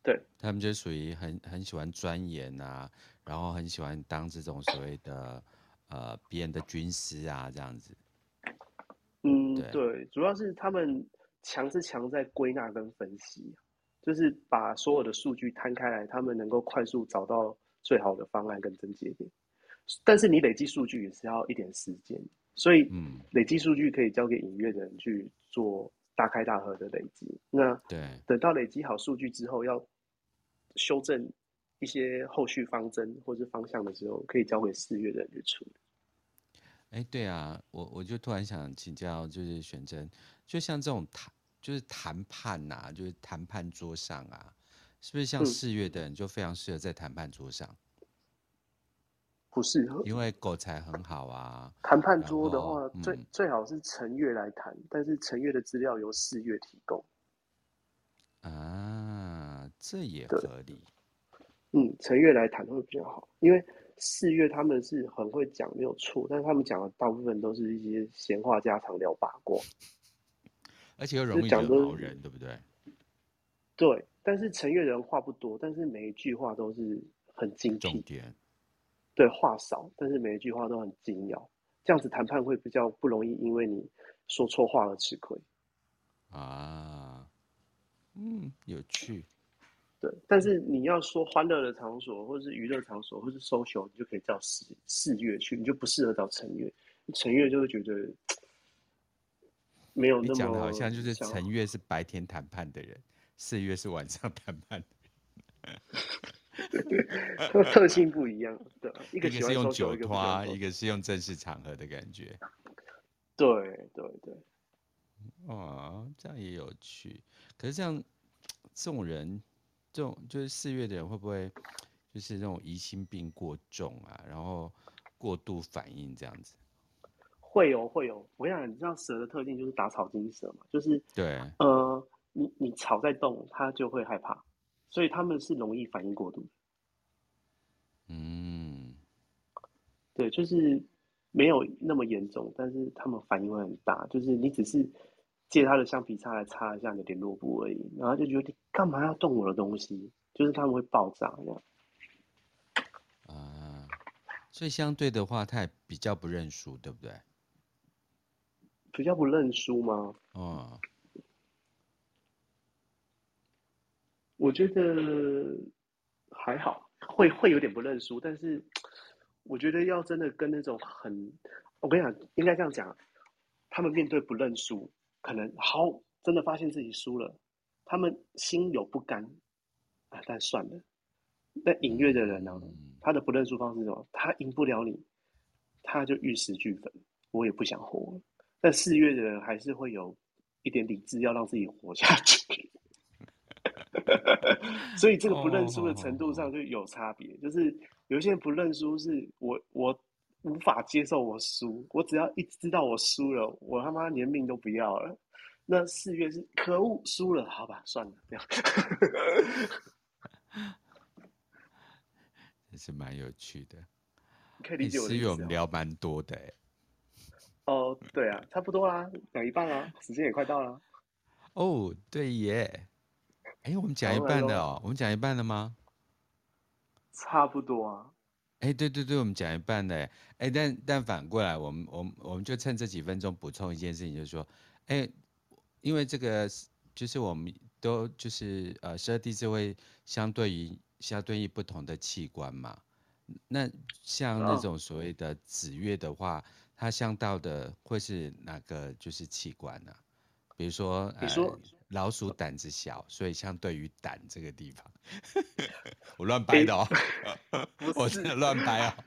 对，对，他们就属于很很喜欢钻研啊，然后很喜欢当这种所谓的呃别人的军师啊，这样子。嗯，对，主要是他们。强是强在归纳跟分析，就是把所有的数据摊开来，他们能够快速找到最好的方案跟症结点。但是你累积数据也是要一点时间，所以累积数据可以交给隐月的人去做大开大合的累积。那对，等到累积好数据之后，要修正一些后续方针或是方向的时候，可以交给四月的人去处理。哎，对啊，我我就突然想请教，就是选真。就像这种谈，就是谈判呐、啊，就是谈判桌上啊，是不是像四月的人就非常适合在谈判桌上？嗯、不适合，因为口才很好啊。谈判桌的话，最、嗯、最好是陈月来谈，但是陈月的资料由四月提供。啊，这也合理。嗯，陈月来谈会比较好，因为四月他们是很会讲，没有错，但是他们讲的大部分都是一些闲话家常、聊八卦。而且又容易惹毛人，对不对？对，但是陈月人话不多，但是每一句话都是很精辟。重点。对，话少，但是每一句话都很精要，这样子谈判会比较不容易，因为你说错话而吃亏。啊，嗯，有趣。对，但是你要说欢乐的场所，或是娱乐场所，或是 social，你就可以叫四四月去，你就不适合找成月。成月就会觉得。没有那么讲的好像就是成月是白天谈判的人，四月是晚上谈判的人，特性不一样。对，[LAUGHS] 一个是用酒托，一个是用正式场合的感觉。对对对，哦，这样也有趣。可是这样，这种人，这种就是四月的人，会不会就是那种疑心病过重啊？然后过度反应这样子？会有会有，我想你知道蛇的特性就是打草惊蛇嘛，就是对，呃，你你草在动，它就会害怕，所以他们是容易反应过度。嗯，对，就是没有那么严重，但是他们反应会很大，就是你只是借他的橡皮擦来擦一下你的联络簿而已，然后就觉得你干嘛要动我的东西，就是他们会爆炸这样。啊，所以相对的话，他也比较不认输，对不对？比较不认输吗？哦，我觉得还好，会会有点不认输，但是我觉得要真的跟那种很，我跟你讲，应该这样讲，他们面对不认输，可能好真的发现自己输了，他们心有不甘啊，但算了。那隐月的人呢，他的不认输方式是什么？他赢不了你，他就玉石俱焚，我也不想活。但四月的人还是会有一点理智，要让自己活下去。[LAUGHS] 所以这个不认输的程度上就有差别。就是有些人不认输，是我我无法接受我输，我只要一知道我输了，我他妈连命都不要了。那四月是可恶，输了，好吧，算了，[LAUGHS] 这样。也是蛮有趣的。可以理解我的意思。四月我们聊蛮多的欸。哦，对啊，差不多啦，讲一半啦，时间也快到了。哦，对耶，哎，我们讲一半的哦，我们讲一半了吗？差不多啊。哎，对对对，我们讲一半的，哎，但但反过来，我们我们我们就趁这几分钟补充一件事情，就是说，哎，因为这个就是我们都就是呃，十二地支会相对于相对于不同的器官嘛，那像那种所谓的子月的话。哦它相到的会是哪个就是器官呢、啊？比如说，比如说，老鼠胆子小，所以相对于胆这个地方，[LAUGHS] 我乱掰的哦，[LAUGHS] 欸、我真的乱掰啊，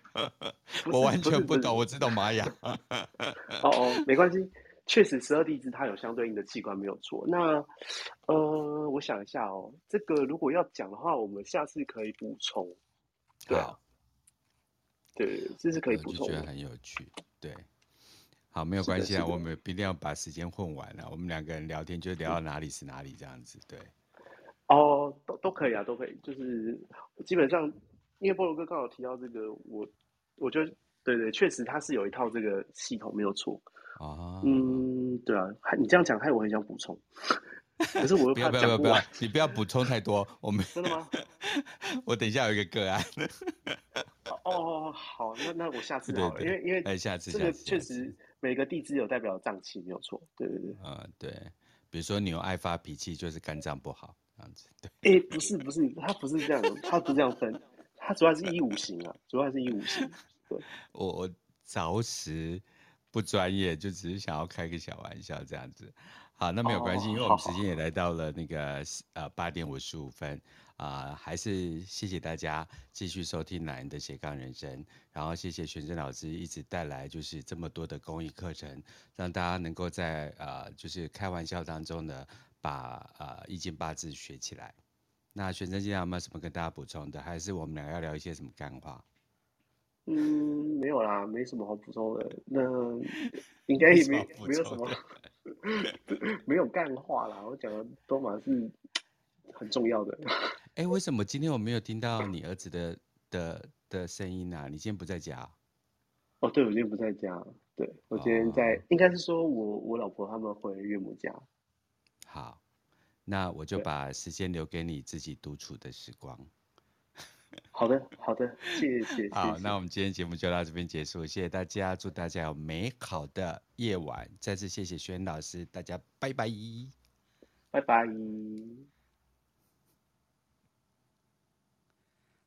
我完全不懂，我只懂玛雅。[LAUGHS] 哦哦，没关系，确实十二地支它有相对应的器官没有错。那呃，我想一下哦，这个如果要讲的话，我们下次可以补充。对啊，对，这是可以补充，我觉得很有趣，对。好，没有关系啊，我们一定要把时间混完了。我们两个人聊天就聊到哪里是哪里，这样子，对。哦，都都可以啊，都可以。就是基本上，因为菠萝哥刚好提到这个，我我觉得对对，确实他是有一套这个系统，没有错。啊，嗯，对啊，你这样讲，害我很想补充。[LAUGHS] 可是我又怕不要不要不要，你不要补充太多。我们真的吗？[LAUGHS] 我等一下有一个个案。哦，好，那那我下次 [LAUGHS] 好了，因为因为下次这个确实。每个地支有代表脏器，没有错。对对对，啊、嗯，对，比如说牛爱发脾气，就是肝脏不好这样子。对，哎、欸，不是不是，它不是这样，它不是这样分，它主要是一五行啊，主要是一五行。对，[LAUGHS] 我我着实不专业，就只是想要开个小玩笑这样子。好，那没有关系，哦、因为我们时间也来到了那个呃八点五十五分。啊、呃，还是谢谢大家继续收听男人的斜杠人生，然后谢谢玄真老师一直带来就是这么多的公益课程，让大家能够在呃就是开玩笑当中呢，把呃易经八字学起来。那玄真今天有没有什么跟大家补充的？还是我们俩要聊一些什么干话？嗯，没有啦，没什么好补充的。那 [LAUGHS] 应该也没没有什么，[LAUGHS] 没有干话啦。我讲的都嘛是很重要的。哎、欸，为什么今天我没有听到你儿子的的的声音呢、啊？你今天不在家？哦，对，我今天不在家。对，我今天在，哦、应该是说我我老婆他们回岳母家。好，那我就把时间留给你自己独处的时光。[LAUGHS] 好的，好的，谢谢。好，谢谢，那我们今天节目就到这边结束，谢谢大家，祝大家有美好的夜晚。再次谢谢轩老师，大家拜拜，拜拜。